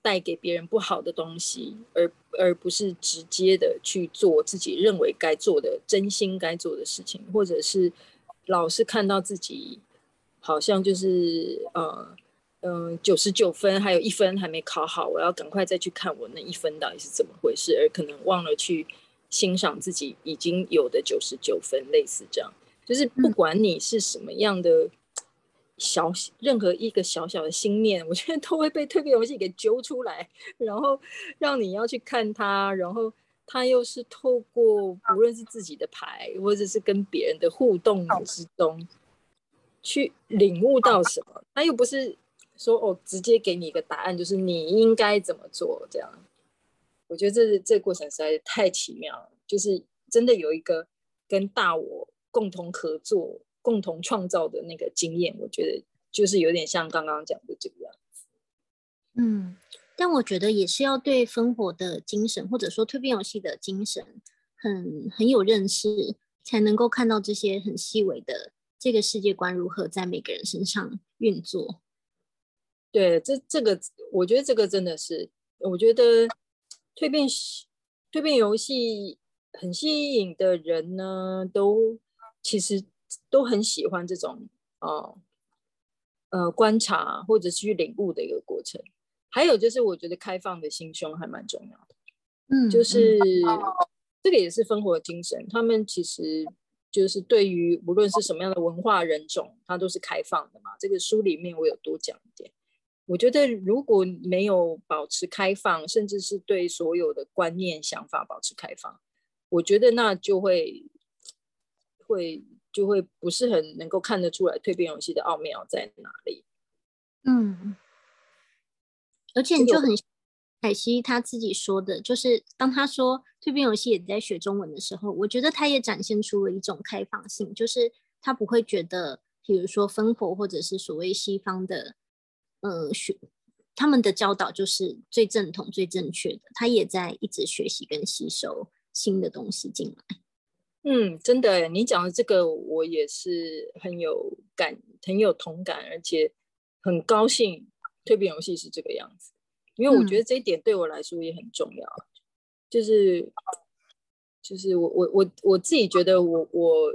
带给别人不好的东西，而而不是直接的去做自己认为该做的、真心该做的事情，或者是老是看到自己。好像就是呃嗯九十九分，还有一分还没考好，我要赶快再去看我那一分到底是怎么回事，而可能忘了去欣赏自己已经有的九十九分，类似这样。就是不管你是什么样的小任何一个小小的心念，我觉得都会被蜕变游戏给揪出来，然后让你要去看它，然后它又是透过无论是自己的牌，或者是跟别人的互动之中。去领悟到什么，他又不是说哦，直接给你一个答案，就是你应该怎么做这样。我觉得这这过程实在太奇妙了，就是真的有一个跟大我共同合作、共同创造的那个经验，我觉得就是有点像刚刚讲的这个样子。嗯，但我觉得也是要对芬活的精神，或者说蜕变游戏的精神很很有认识，才能够看到这些很细微的这个世界观如何在每个人身上运作。对，这这个我觉得这个真的是，我觉得。蜕变蜕变游戏很吸引的人呢，都其实都很喜欢这种哦，呃观察或者是去领悟的一个过程。还有就是，我觉得开放的心胸还蛮重要的。嗯，就是、嗯、这个也是芬活精神。他们其实就是对于无论是什么样的文化人种，它都是开放的嘛。这个书里面我有多讲一点。我觉得如果没有保持开放，甚至是对所有的观念、想法保持开放，我觉得那就会会就会不是很能够看得出来蜕变游戏的奥妙在哪里。嗯，而且你就很凯西他自己说的，就是当他说蜕变游戏也在学中文的时候，我觉得他也展现出了一种开放性，就是他不会觉得，比如说芬活或者是所谓西方的。呃，学他们的教导就是最正统、最正确的。他也在一直学习跟吸收新的东西进来。嗯，真的，你讲的这个我也是很有感、很有同感，而且很高兴蜕变游戏是这个样子，因为我觉得这一点对我来说也很重要。嗯、就是，就是我我我我自己觉得我，我我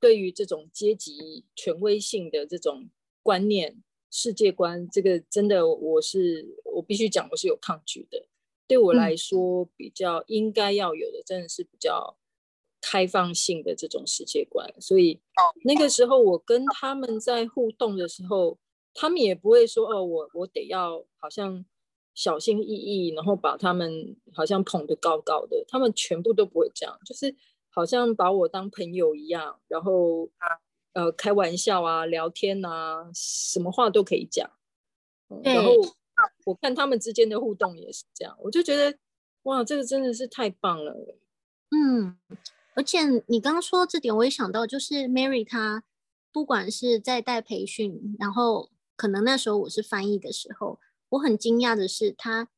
对于这种阶级权威性的这种观念。世界观这个真的，我是我必须讲，我是有抗拒的。对我来说，比较应该要有的，真的是比较开放性的这种世界观。所以那个时候，我跟他们在互动的时候，他们也不会说哦，我我得要好像小心翼翼，然后把他们好像捧得高高的。他们全部都不会这样，就是好像把我当朋友一样，然后。呃，开玩笑啊，聊天啊，什么话都可以讲。然后我看他们之间的互动也是这样，我就觉得哇，这个真的是太棒了。嗯，而且你刚刚说这点，我也想到，就是 Mary 她不管是在带培训，然后可能那时候我是翻译的时候，我很惊讶的是，他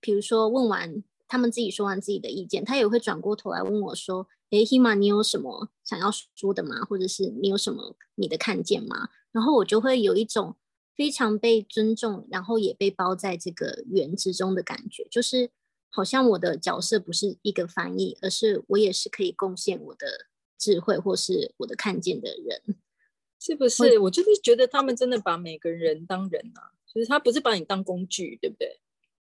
比如说问完他们自己说完自己的意见，他也会转过头来问我说。诶，Hima，你有什么想要说的吗？或者是你有什么你的看见吗？然后我就会有一种非常被尊重，然后也被包在这个圆之中的感觉，就是好像我的角色不是一个翻译，而是我也是可以贡献我的智慧或是我的看见的人，是不是？我就是觉得他们真的把每个人当人啊，就是他不是把你当工具，对不对？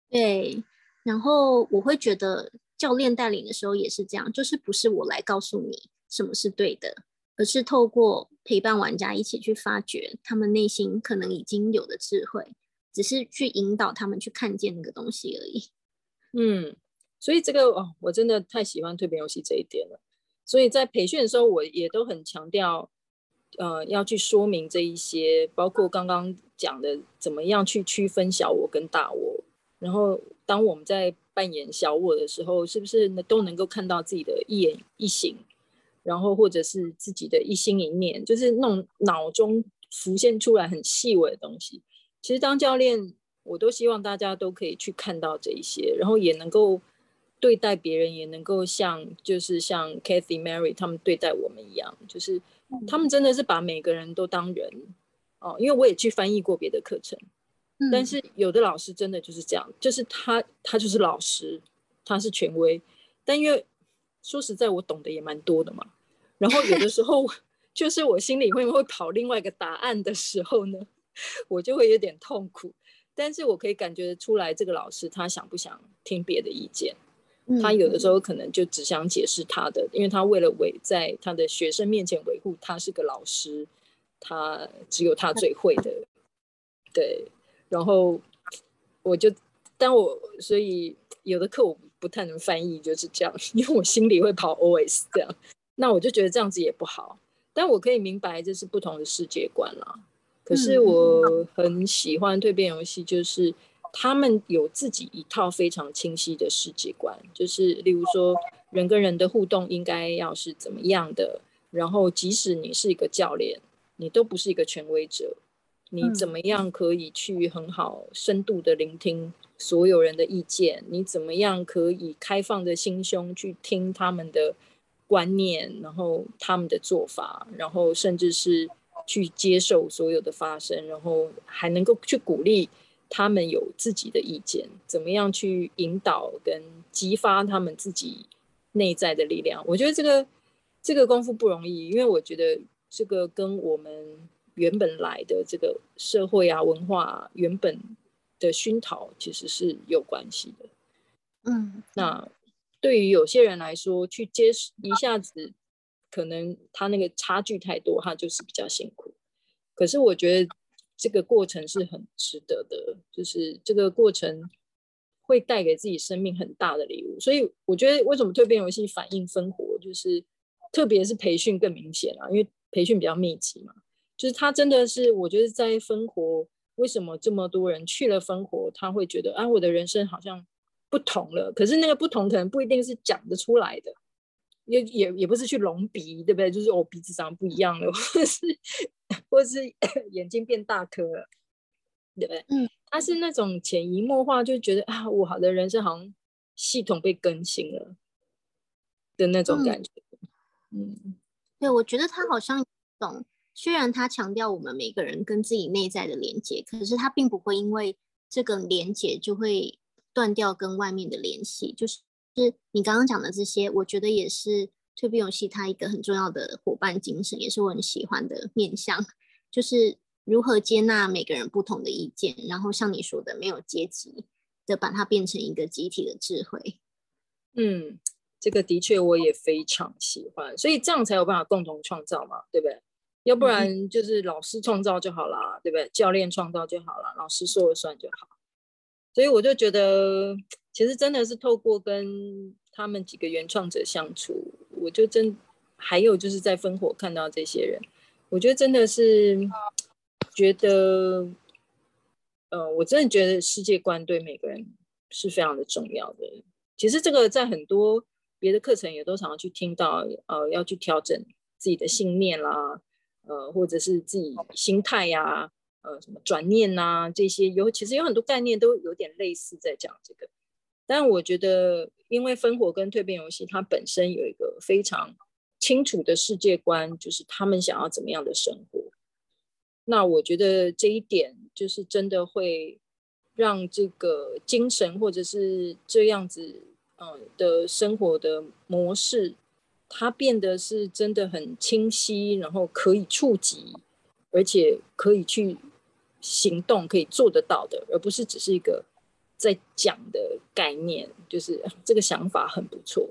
对，然后我会觉得。教练带领的时候也是这样，就是不是我来告诉你什么是对的，而是透过陪伴玩家一起去发掘他们内心可能已经有的智慧，只是去引导他们去看见那个东西而已。嗯，所以这个哦，我真的太喜欢蜕变游戏这一点了。所以在培训的时候，我也都很强调，呃，要去说明这一些，包括刚刚讲的怎么样去区分小我跟大我，然后当我们在扮演小我的时候，是不是都能够看到自己的一言一行，然后或者是自己的一心一念，就是那种脑中浮现出来很细微的东西。其实当教练，我都希望大家都可以去看到这一些，然后也能够对待别人，也能够像就是像 Kathy Mary 他们对待我们一样，就是他们真的是把每个人都当人哦。因为我也去翻译过别的课程。但是有的老师真的就是这样，就是他他就是老师，他是权威。但因为说实在，我懂得也蛮多的嘛。然后有的时候，就是我心里会会跑另外一个答案的时候呢，我就会有点痛苦。但是我可以感觉得出来，这个老师他想不想听别的意见？他有的时候可能就只想解释他的，因为他为了维在他的学生面前维护他是个老师，他只有他最会的，对。然后我就，但我所以有的课我不太能翻译，就是这样，因为我心里会跑 always 这样，那我就觉得这样子也不好。但我可以明白这是不同的世界观啦。可是我很喜欢蜕变游戏，就是他们有自己一套非常清晰的世界观，就是例如说人跟人的互动应该要是怎么样的，然后即使你是一个教练，你都不是一个权威者，你怎么样可以去很好深度的聆听所有人的意见？你怎么样可以开放的心胸去听他们的观念，然后他们的做法，然后甚至是。去接受所有的发生，然后还能够去鼓励他们有自己的意见，怎么样去引导跟激发他们自己内在的力量？我觉得这个这个功夫不容易，因为我觉得这个跟我们原本来的这个社会啊、文化啊、原本的熏陶其实是有关系的。嗯，那对于有些人来说，去接一下子。可能他那个差距太多，他就是比较辛苦。可是我觉得这个过程是很值得的，就是这个过程会带给自己生命很大的礼物。所以我觉得为什么蜕变游戏反应分活，就是特别是培训更明显啊，因为培训比较密集嘛。就是他真的是，我觉得在分活，为什么这么多人去了分活，他会觉得啊，我的人生好像不同了。可是那个不同可能不一定是讲得出来的。也也也不是去隆鼻，对不对？就是我鼻子长得不一样了，或者是或者是 眼睛变大颗了，对不对？嗯，他是那种潜移默化，就觉得啊，我好的人生好像系统被更新了的那种感觉。嗯，嗯对，我觉得他好像懂。虽然他强调我们每个人跟自己内在的连接，可是他并不会因为这个连接就会断掉跟外面的联系，就是。是你刚刚讲的这些，我觉得也是蜕变游戏它一个很重要的伙伴精神，也是我很喜欢的面向，就是如何接纳每个人不同的意见，然后像你说的，没有阶级的把它变成一个集体的智慧。嗯，这个的确我也非常喜欢，所以这样才有办法共同创造嘛，对不对？要不然就是老师创造就好了，嗯、对不对？教练创造就好了，老师说了算就好。所以我就觉得。其实真的是透过跟他们几个原创者相处，我就真还有就是在烽火看到这些人，我觉得真的是觉得，呃，我真的觉得世界观对每个人是非常的重要的。其实这个在很多别的课程也都常常去听到，呃，要去调整自己的信念啦，呃，或者是自己心态呀，呃，什么转念呐，这些有其实有很多概念都有点类似在讲这个。但我觉得，因为分火跟蜕变游戏，它本身有一个非常清楚的世界观，就是他们想要怎么样的生活。那我觉得这一点，就是真的会让这个精神或者是这样子，嗯的生活的模式，它变得是真的很清晰，然后可以触及，而且可以去行动，可以做得到的，而不是只是一个。在讲的概念就是这个想法很不错，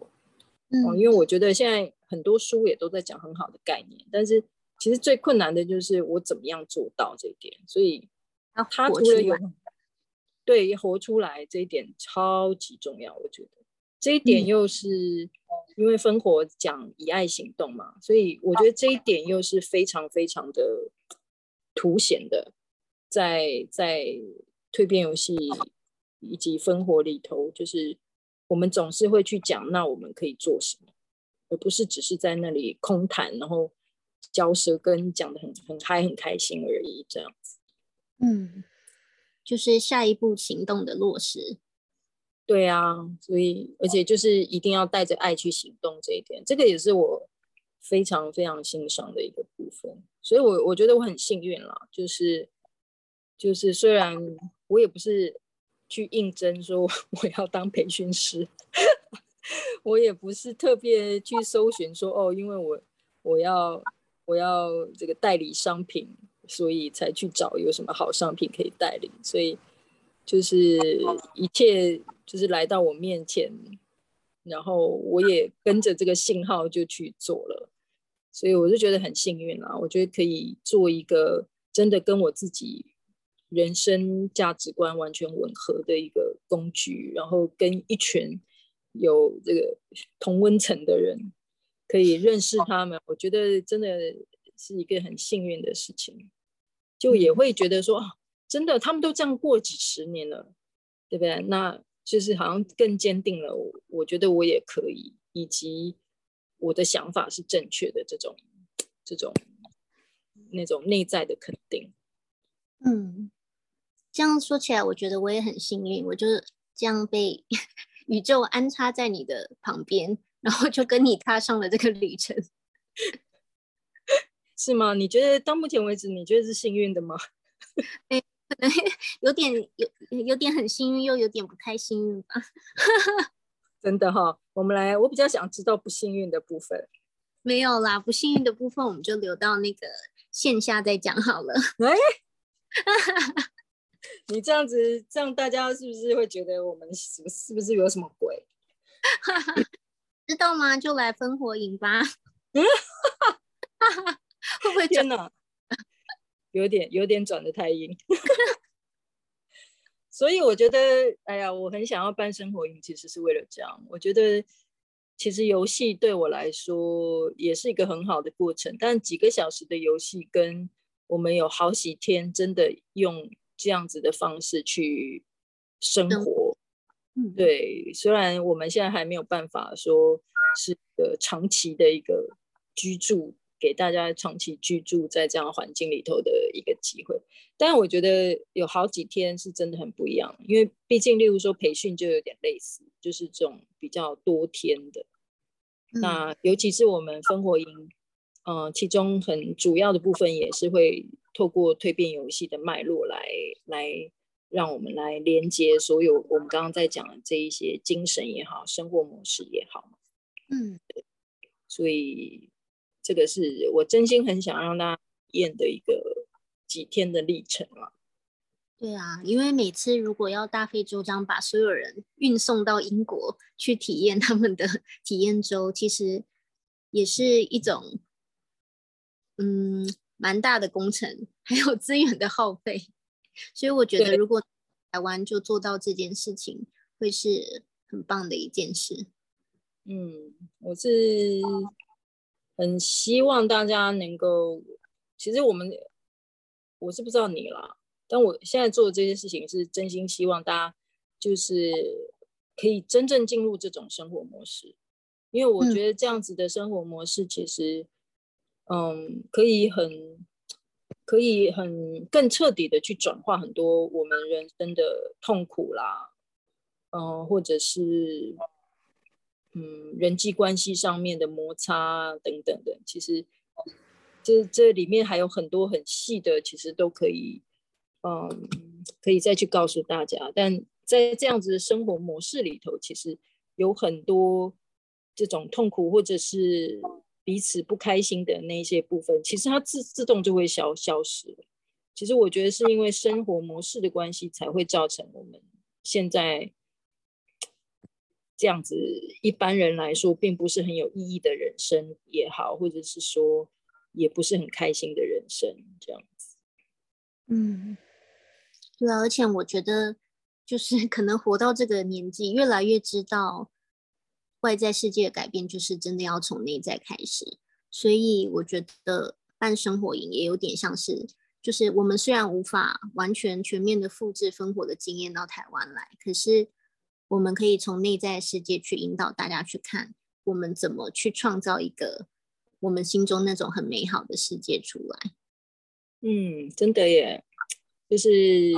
嗯，因为我觉得现在很多书也都在讲很好的概念，但是其实最困难的就是我怎么样做到这一点，所以他除了有对活出来这一点超级重要，我觉得。这一点又是因为分活讲以爱行动嘛，所以我觉得这一点又是非常非常的凸显的，在在蜕变游戏。以及分活里头，就是我们总是会去讲，那我们可以做什么，而不是只是在那里空谈，然后嚼舌根讲的很很嗨、很开心而已，这样子。嗯，就是下一步行动的落实。对啊，所以而且就是一定要带着爱去行动，这一点，这个也是我非常非常欣赏的一个部分。所以我我觉得我很幸运啦，就是就是虽然我也不是。去应征说 我要当培训师，我也不是特别去搜寻说哦，因为我我要我要这个代理商品，所以才去找有什么好商品可以代理，所以就是一切就是来到我面前，然后我也跟着这个信号就去做了，所以我就觉得很幸运啦，我觉得可以做一个真的跟我自己。人生价值观完全吻合的一个工具，然后跟一群有这个同温层的人可以认识他们，我觉得真的是一个很幸运的事情。就也会觉得说，真的，他们都这样过几十年了，对不对？那就是好像更坚定了我，我觉得我也可以，以及我的想法是正确的这种这种那种内在的肯定。嗯，这样说起来，我觉得我也很幸运，我就是这样被 宇宙安插在你的旁边，然后就跟你踏上了这个旅程。是吗？你觉得到目前为止，你觉得是幸运的吗？哎，可能有点有有点很幸运，又有点不太幸运吧。真的哈、哦，我们来，我比较想知道不幸运的部分。没有啦，不幸运的部分我们就留到那个线下再讲好了。哎，你这样子，这样大家是不是会觉得我们是是不是有什么鬼？知道吗？就来分火营吧。会不会真的有点有点转的太硬？所以我觉得，哎呀，我很想要办生活营，其实是为了这样。我觉得，其实游戏对我来说也是一个很好的过程。但几个小时的游戏，跟我们有好几天真的用这样子的方式去生活，嗯，对。虽然我们现在还没有办法说是个长期的一个居住。给大家长期居住在这样环境里头的一个机会，但我觉得有好几天是真的很不一样，因为毕竟，例如说培训就有点类似，就是这种比较多天的。嗯、那尤其是我们分火营，嗯、呃，其中很主要的部分也是会透过蜕变游戏的脉络来来让我们来连接所有我们刚刚在讲的这一些精神也好，生活模式也好，嗯，所以。这个是我真心很想让大家体验的一个几天的历程了。对啊，因为每次如果要大费周章把所有人运送到英国去体验他们的体验周，其实也是一种嗯蛮大的工程，还有资源的耗费。所以我觉得，如果台湾就做到这件事情，会是很棒的一件事。嗯，我是。很希望大家能够，其实我们我是不知道你啦，但我现在做的这些事情是真心希望大家就是可以真正进入这种生活模式，因为我觉得这样子的生活模式其实，嗯，可以很可以很更彻底的去转化很多我们人生的痛苦啦，嗯，或者是。嗯，人际关系上面的摩擦等等的，其实这这里面还有很多很细的，其实都可以，嗯，可以再去告诉大家。但在这样子的生活模式里头，其实有很多这种痛苦或者是彼此不开心的那些部分，其实它自自动就会消消失。其实我觉得是因为生活模式的关系，才会造成我们现在。这样子，一般人来说，并不是很有意义的人生也好，或者是说，也不是很开心的人生，这样子。嗯，对啊，而且我觉得，就是可能活到这个年纪，越来越知道外在世界的改变，就是真的要从内在开始。所以我觉得办生活营也有点像是，就是我们虽然无法完全全面的复制分火的经验到台湾来，可是。我们可以从内在世界去引导大家去看，我们怎么去创造一个我们心中那种很美好的世界出来。嗯，真的耶，就是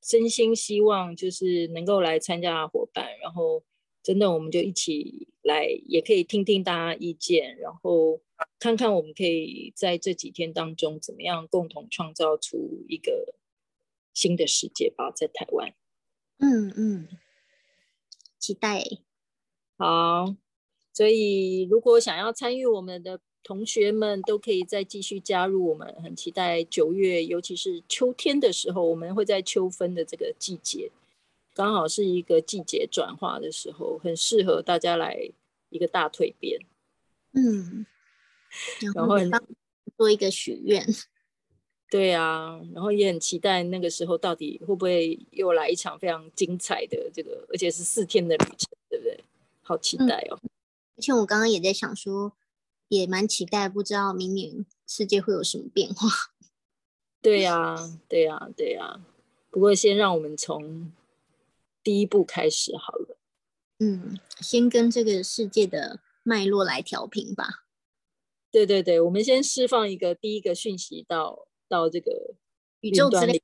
真心希望就是能够来参加伙伴，然后真的我们就一起来，也可以听听大家意见，然后看看我们可以在这几天当中怎么样共同创造出一个新的世界吧，在台湾。嗯嗯，期待。好，所以如果想要参与我们的同学们，都可以再继续加入我们。很期待九月，尤其是秋天的时候，我们会在秋分的这个季节，刚好是一个季节转化的时候，很适合大家来一个大蜕变。嗯，然后做一个许愿。对啊，然后也很期待那个时候到底会不会又来一场非常精彩的这个，而且是四天的旅程，对不对？好期待哦！嗯、而且我刚刚也在想说，也蛮期待，不知道明年世界会有什么变化。对呀，对呀，对呀。不过先让我们从第一步开始好了。嗯，先跟这个世界的脉络来调频吧。对对对，我们先释放一个第一个讯息到到这个宇宙之里，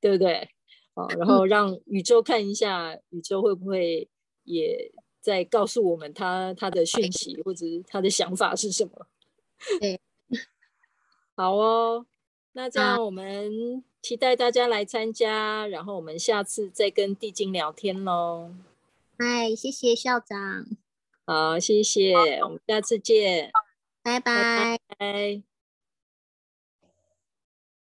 对不对？哦，然后让宇宙看一下，嗯、宇宙会不会也在告诉我们他他的讯息或者他的想法是什么？对，好哦，那这样我们期待大家来参加，然后我们下次再跟地精聊天喽。嗨，谢谢校长。好，谢谢，我们下次见，拜拜。拜拜。